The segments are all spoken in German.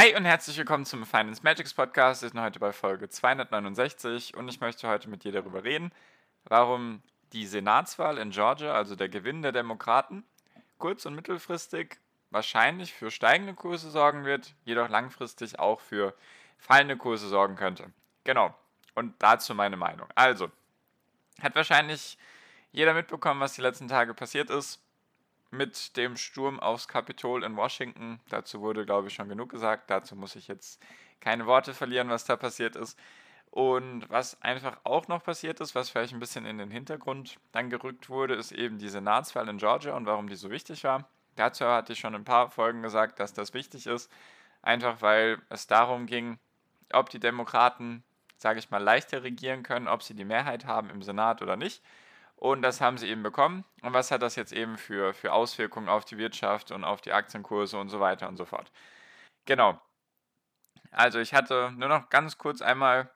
Hi und herzlich willkommen zum Finance Magics Podcast. Wir sind heute bei Folge 269 und ich möchte heute mit dir darüber reden, warum die Senatswahl in Georgia, also der Gewinn der Demokraten, kurz- und mittelfristig wahrscheinlich für steigende Kurse sorgen wird, jedoch langfristig auch für fallende Kurse sorgen könnte. Genau. Und dazu meine Meinung. Also, hat wahrscheinlich jeder mitbekommen, was die letzten Tage passiert ist mit dem Sturm aufs Kapitol in Washington. Dazu wurde, glaube ich, schon genug gesagt. Dazu muss ich jetzt keine Worte verlieren, was da passiert ist. Und was einfach auch noch passiert ist, was vielleicht ein bisschen in den Hintergrund dann gerückt wurde, ist eben die Senatswahl in Georgia und warum die so wichtig war. Dazu hatte ich schon ein paar Folgen gesagt, dass das wichtig ist, einfach weil es darum ging, ob die Demokraten, sage ich mal, leichter regieren können, ob sie die Mehrheit haben im Senat oder nicht. Und das haben sie eben bekommen. Und was hat das jetzt eben für, für Auswirkungen auf die Wirtschaft und auf die Aktienkurse und so weiter und so fort? Genau. Also ich hatte nur noch ganz kurz einmal,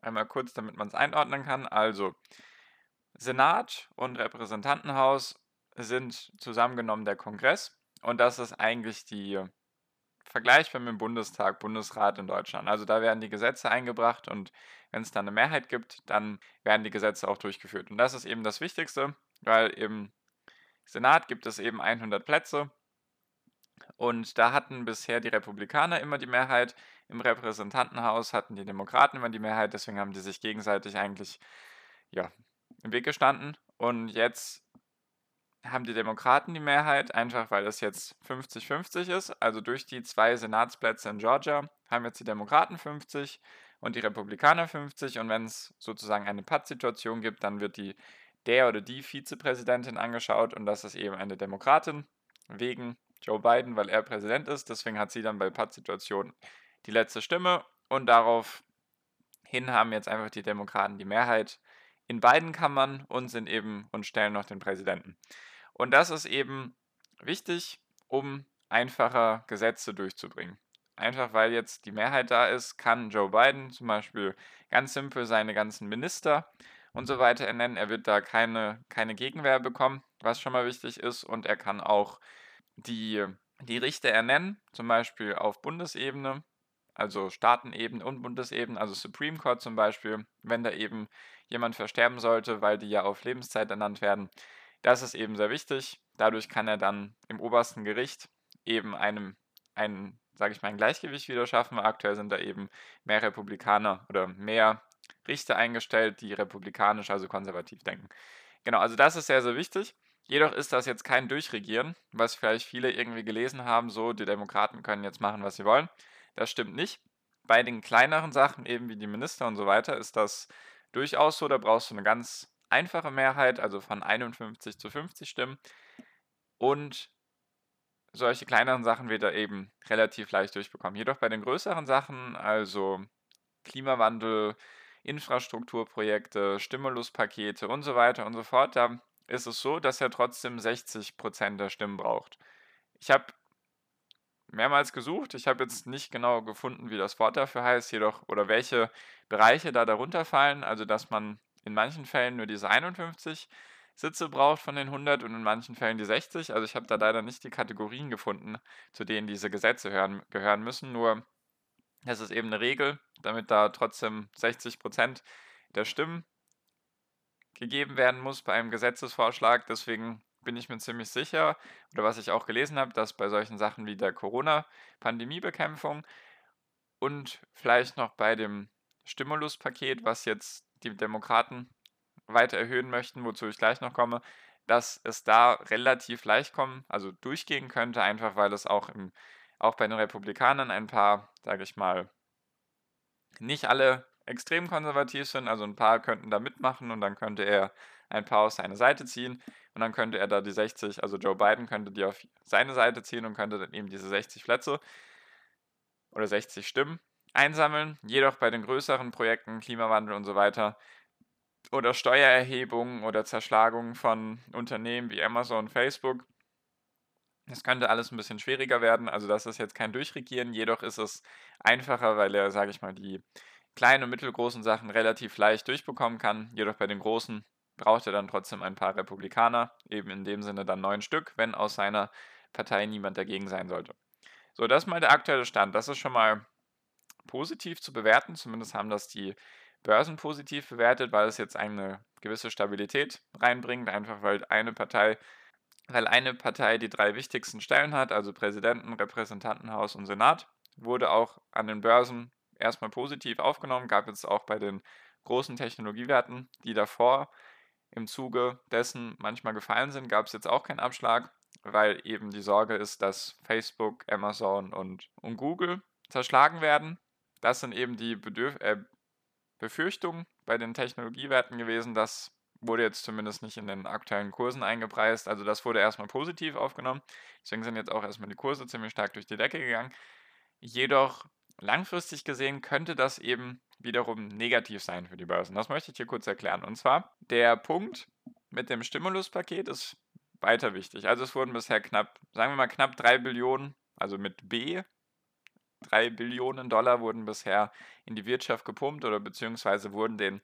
einmal kurz, damit man es einordnen kann. Also Senat und Repräsentantenhaus sind zusammengenommen der Kongress. Und das ist eigentlich die vergleichbar mit dem Bundestag, Bundesrat in Deutschland. Also da werden die Gesetze eingebracht und wenn es dann eine Mehrheit gibt, dann werden die Gesetze auch durchgeführt. Und das ist eben das Wichtigste, weil im Senat gibt es eben 100 Plätze und da hatten bisher die Republikaner immer die Mehrheit, im Repräsentantenhaus hatten die Demokraten immer die Mehrheit, deswegen haben die sich gegenseitig eigentlich ja, im Weg gestanden. Und jetzt haben die Demokraten die Mehrheit, einfach weil es jetzt 50-50 ist. Also durch die zwei Senatsplätze in Georgia haben jetzt die Demokraten 50 und die Republikaner 50. Und wenn es sozusagen eine Pattsituation gibt, dann wird die der oder die Vizepräsidentin angeschaut und das ist eben eine Demokratin wegen Joe Biden, weil er Präsident ist. Deswegen hat sie dann bei Pattsituationen die letzte Stimme und daraufhin haben jetzt einfach die Demokraten die Mehrheit in beiden Kammern und sind eben und stellen noch den Präsidenten. Und das ist eben wichtig, um einfacher Gesetze durchzubringen. Einfach weil jetzt die Mehrheit da ist, kann Joe Biden zum Beispiel ganz simpel seine ganzen Minister und so weiter ernennen. Er wird da keine, keine Gegenwehr bekommen, was schon mal wichtig ist. Und er kann auch die, die Richter ernennen, zum Beispiel auf Bundesebene, also Staatenebene und Bundesebene, also Supreme Court zum Beispiel, wenn da eben jemand versterben sollte, weil die ja auf Lebenszeit ernannt werden, das ist eben sehr wichtig. Dadurch kann er dann im obersten Gericht eben einem, ein, sage ich mal, ein Gleichgewicht wieder schaffen. Aktuell sind da eben mehr Republikaner oder mehr Richter eingestellt, die republikanisch, also konservativ denken. Genau, also das ist sehr, sehr wichtig. Jedoch ist das jetzt kein Durchregieren, was vielleicht viele irgendwie gelesen haben, so die Demokraten können jetzt machen, was sie wollen. Das stimmt nicht. Bei den kleineren Sachen, eben wie die Minister und so weiter, ist das durchaus so. Da brauchst du eine ganz einfache Mehrheit, also von 51 zu 50 Stimmen. Und solche kleineren Sachen wird er eben relativ leicht durchbekommen. Jedoch bei den größeren Sachen, also Klimawandel, Infrastrukturprojekte, Stimuluspakete und so weiter und so fort, da ist es so, dass er trotzdem 60% der Stimmen braucht. Ich habe mehrmals gesucht, ich habe jetzt nicht genau gefunden, wie das Wort dafür heißt, jedoch oder welche Bereiche da darunter fallen, also dass man in manchen Fällen nur diese 51 Sitze braucht von den 100 und in manchen Fällen die 60. Also ich habe da leider nicht die Kategorien gefunden, zu denen diese Gesetze hören, gehören müssen. Nur das ist eben eine Regel, damit da trotzdem 60 Prozent der Stimmen gegeben werden muss bei einem Gesetzesvorschlag. Deswegen bin ich mir ziemlich sicher, oder was ich auch gelesen habe, dass bei solchen Sachen wie der Corona-Pandemiebekämpfung und vielleicht noch bei dem Stimuluspaket, was jetzt die Demokraten weiter erhöhen möchten, wozu ich gleich noch komme, dass es da relativ leicht kommen, also durchgehen könnte, einfach weil es auch, im, auch bei den Republikanern ein paar, sage ich mal, nicht alle extrem konservativ sind, also ein paar könnten da mitmachen und dann könnte er ein paar auf seine Seite ziehen und dann könnte er da die 60, also Joe Biden könnte die auf seine Seite ziehen und könnte dann eben diese 60 Plätze oder 60 Stimmen einsammeln. Jedoch bei den größeren Projekten, Klimawandel und so weiter, oder Steuererhebungen oder Zerschlagungen von Unternehmen wie Amazon, Facebook, das könnte alles ein bisschen schwieriger werden. Also das ist jetzt kein Durchregieren, jedoch ist es einfacher, weil er, sage ich mal, die kleinen und mittelgroßen Sachen relativ leicht durchbekommen kann. Jedoch bei den großen braucht er dann trotzdem ein paar Republikaner, eben in dem Sinne dann neun Stück, wenn aus seiner Partei niemand dagegen sein sollte. So, das ist mal der aktuelle Stand. Das ist schon mal positiv zu bewerten. Zumindest haben das die Börsen positiv bewertet, weil es jetzt eine gewisse Stabilität reinbringt, einfach weil eine Partei, weil eine Partei die drei wichtigsten Stellen hat, also Präsidenten, Repräsentantenhaus und Senat, wurde auch an den Börsen erstmal positiv aufgenommen, gab es auch bei den großen Technologiewerten, die davor im Zuge dessen manchmal gefallen sind, gab es jetzt auch keinen Abschlag, weil eben die Sorge ist, dass Facebook, Amazon und, und Google zerschlagen werden. Das sind eben die Bedürf äh, Befürchtungen bei den Technologiewerten gewesen. Das wurde jetzt zumindest nicht in den aktuellen Kursen eingepreist. Also das wurde erstmal positiv aufgenommen. Deswegen sind jetzt auch erstmal die Kurse ziemlich stark durch die Decke gegangen. Jedoch langfristig gesehen könnte das eben wiederum negativ sein für die Börsen. Das möchte ich hier kurz erklären. Und zwar, der Punkt mit dem Stimuluspaket ist weiter wichtig. Also es wurden bisher knapp, sagen wir mal knapp 3 Billionen, also mit B, 3 Billionen Dollar wurden bisher in die Wirtschaft gepumpt oder beziehungsweise wurden den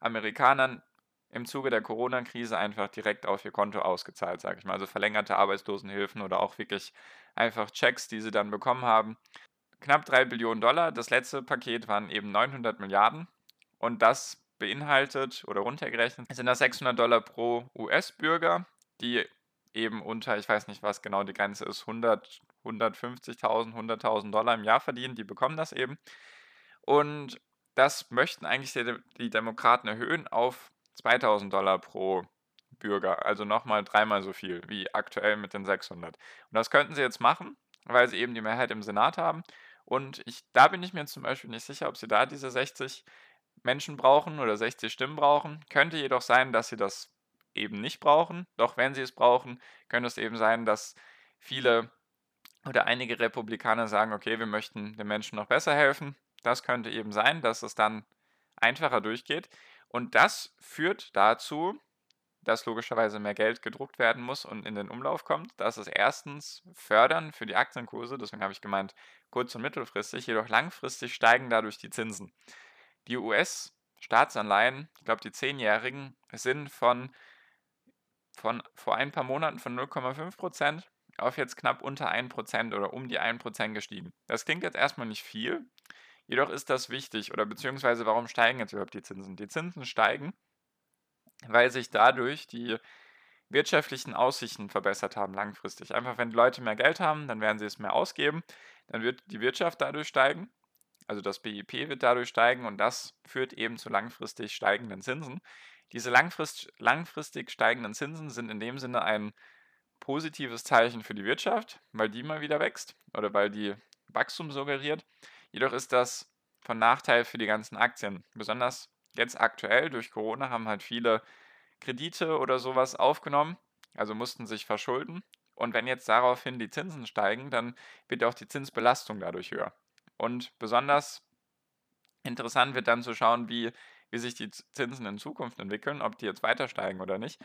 Amerikanern im Zuge der Corona-Krise einfach direkt auf ihr Konto ausgezahlt, sage ich mal. Also verlängerte Arbeitslosenhilfen oder auch wirklich einfach Checks, die sie dann bekommen haben. Knapp 3 Billionen Dollar. Das letzte Paket waren eben 900 Milliarden. Und das beinhaltet oder runtergerechnet sind das 600 Dollar pro US-Bürger, die eben unter, ich weiß nicht, was genau die Grenze ist, 100, 150.000, 100.000 Dollar im Jahr verdienen, die bekommen das eben. Und das möchten eigentlich die, Demokraten erhöhen auf 2000 Dollar pro Bürger, also nochmal dreimal so viel wie aktuell mit den 600. Und das könnten sie jetzt machen, weil sie eben die Mehrheit im Senat haben. Und ich, da bin ich mir zum Beispiel nicht sicher, ob sie da diese 60 Menschen brauchen oder 60 Stimmen brauchen. Könnte jedoch sein, dass sie das eben nicht brauchen. Doch wenn sie es brauchen, könnte es eben sein, dass viele oder einige Republikaner sagen, okay, wir möchten den Menschen noch besser helfen. Das könnte eben sein, dass es dann einfacher durchgeht. Und das führt dazu, dass logischerweise mehr Geld gedruckt werden muss und in den Umlauf kommt. Das ist erstens fördern für die Aktienkurse, deswegen habe ich gemeint kurz- und mittelfristig, jedoch langfristig steigen dadurch die Zinsen. Die US-Staatsanleihen, ich glaube die zehnjährigen, sind von, von vor ein paar Monaten von 0,5 Prozent auf jetzt knapp unter 1% oder um die 1% gestiegen. Das klingt jetzt erstmal nicht viel, jedoch ist das wichtig oder beziehungsweise warum steigen jetzt überhaupt die Zinsen? Die Zinsen steigen, weil sich dadurch die wirtschaftlichen Aussichten verbessert haben langfristig. Einfach wenn die Leute mehr Geld haben, dann werden sie es mehr ausgeben, dann wird die Wirtschaft dadurch steigen, also das BIP wird dadurch steigen und das führt eben zu langfristig steigenden Zinsen. Diese langfrist, langfristig steigenden Zinsen sind in dem Sinne ein positives Zeichen für die Wirtschaft, weil die mal wieder wächst oder weil die Wachstum suggeriert. Jedoch ist das von Nachteil für die ganzen Aktien. Besonders jetzt aktuell durch Corona haben halt viele Kredite oder sowas aufgenommen, also mussten sich verschulden. Und wenn jetzt daraufhin die Zinsen steigen, dann wird auch die Zinsbelastung dadurch höher. Und besonders interessant wird dann zu schauen, wie, wie sich die Zinsen in Zukunft entwickeln, ob die jetzt weiter steigen oder nicht.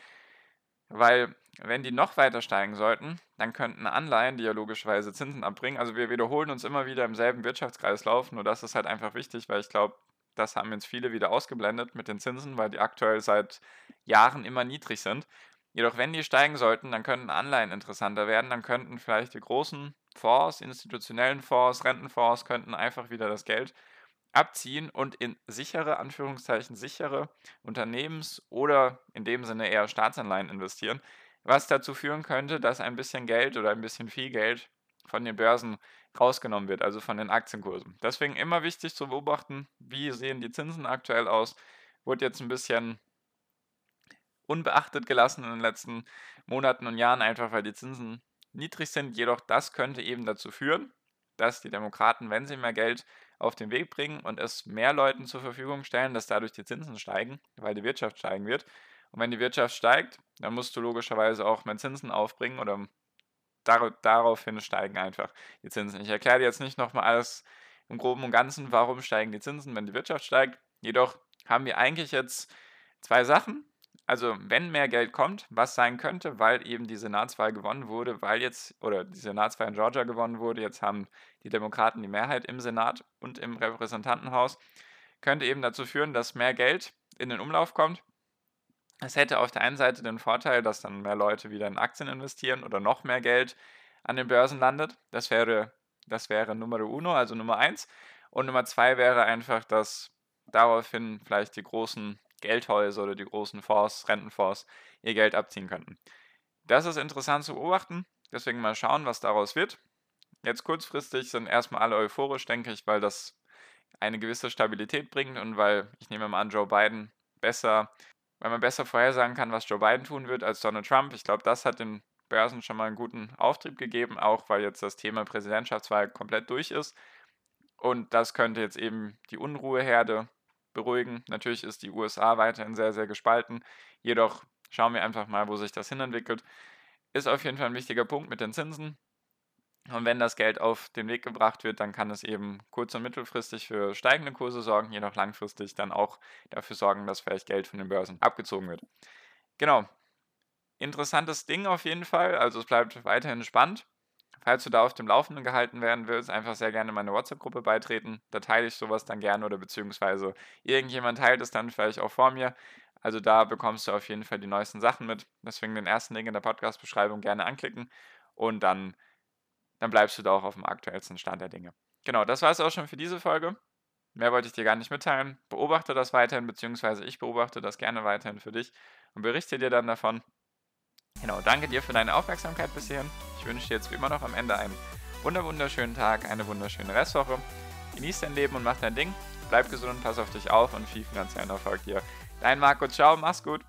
Weil, wenn die noch weiter steigen sollten, dann könnten Anleihen, die ja logischerweise Zinsen abbringen, also wir wiederholen uns immer wieder im selben Wirtschaftskreislauf, nur das ist halt einfach wichtig, weil ich glaube, das haben jetzt viele wieder ausgeblendet mit den Zinsen, weil die aktuell seit Jahren immer niedrig sind. Jedoch, wenn die steigen sollten, dann könnten Anleihen interessanter werden, dann könnten vielleicht die großen Fonds, institutionellen Fonds, Rentenfonds, könnten einfach wieder das Geld abziehen und in sichere, Anführungszeichen sichere Unternehmens- oder in dem Sinne eher Staatsanleihen investieren, was dazu führen könnte, dass ein bisschen Geld oder ein bisschen viel Geld von den Börsen rausgenommen wird, also von den Aktienkursen. Deswegen immer wichtig zu beobachten, wie sehen die Zinsen aktuell aus. Wurde jetzt ein bisschen unbeachtet gelassen in den letzten Monaten und Jahren, einfach weil die Zinsen niedrig sind. Jedoch das könnte eben dazu führen, dass die Demokraten, wenn sie mehr Geld auf den Weg bringen und es mehr Leuten zur Verfügung stellen, dass dadurch die Zinsen steigen, weil die Wirtschaft steigen wird. Und wenn die Wirtschaft steigt, dann musst du logischerweise auch mehr Zinsen aufbringen oder dar daraufhin steigen einfach die Zinsen. Ich erkläre dir jetzt nicht nochmal alles im Groben und Ganzen, warum steigen die Zinsen, wenn die Wirtschaft steigt. Jedoch haben wir eigentlich jetzt zwei Sachen. Also, wenn mehr Geld kommt, was sein könnte, weil eben die Senatswahl gewonnen wurde, weil jetzt, oder die Senatswahl in Georgia gewonnen wurde, jetzt haben die Demokraten die Mehrheit im Senat und im Repräsentantenhaus, könnte eben dazu führen, dass mehr Geld in den Umlauf kommt. Es hätte auf der einen Seite den Vorteil, dass dann mehr Leute wieder in Aktien investieren oder noch mehr Geld an den Börsen landet. Das wäre, das wäre Nummer uno, also Nummer eins. Und Nummer zwei wäre einfach, dass daraufhin vielleicht die großen Geldhäuser oder die großen Fonds, Rentenfonds ihr Geld abziehen könnten. Das ist interessant zu beobachten, deswegen mal schauen, was daraus wird. Jetzt kurzfristig sind erstmal alle euphorisch, denke ich, weil das eine gewisse Stabilität bringt und weil ich nehme mal an, Joe Biden besser, weil man besser vorhersagen kann, was Joe Biden tun wird als Donald Trump. Ich glaube, das hat den Börsen schon mal einen guten Auftrieb gegeben, auch weil jetzt das Thema Präsidentschaftswahl komplett durch ist. Und das könnte jetzt eben die Unruheherde beruhigen. Natürlich ist die USA weiterhin sehr, sehr gespalten. Jedoch schauen wir einfach mal, wo sich das hinentwickelt. Ist auf jeden Fall ein wichtiger Punkt mit den Zinsen. Und wenn das Geld auf den Weg gebracht wird, dann kann es eben kurz- und mittelfristig für steigende Kurse sorgen, jedoch langfristig dann auch dafür sorgen, dass vielleicht Geld von den Börsen abgezogen wird. Genau. Interessantes Ding auf jeden Fall. Also es bleibt weiterhin spannend. Falls du da auf dem Laufenden gehalten werden willst, einfach sehr gerne meine WhatsApp-Gruppe beitreten. Da teile ich sowas dann gerne oder beziehungsweise irgendjemand teilt es dann vielleicht auch vor mir. Also da bekommst du auf jeden Fall die neuesten Sachen mit. Deswegen den ersten Link in der Podcast-Beschreibung gerne anklicken und dann, dann bleibst du da auch auf dem aktuellsten Stand der Dinge. Genau, das war es auch schon für diese Folge. Mehr wollte ich dir gar nicht mitteilen. Beobachte das weiterhin, beziehungsweise ich beobachte das gerne weiterhin für dich und berichte dir dann davon. Genau, danke dir für deine Aufmerksamkeit bis hierhin. Ich wünsche dir jetzt wie immer noch am Ende einen wunderschönen Tag, eine wunderschöne Restwoche. Genieß dein Leben und mach dein Ding. Bleib gesund, pass auf dich auf und viel finanziellen Erfolg dir. Dein Marco, ciao, mach's gut.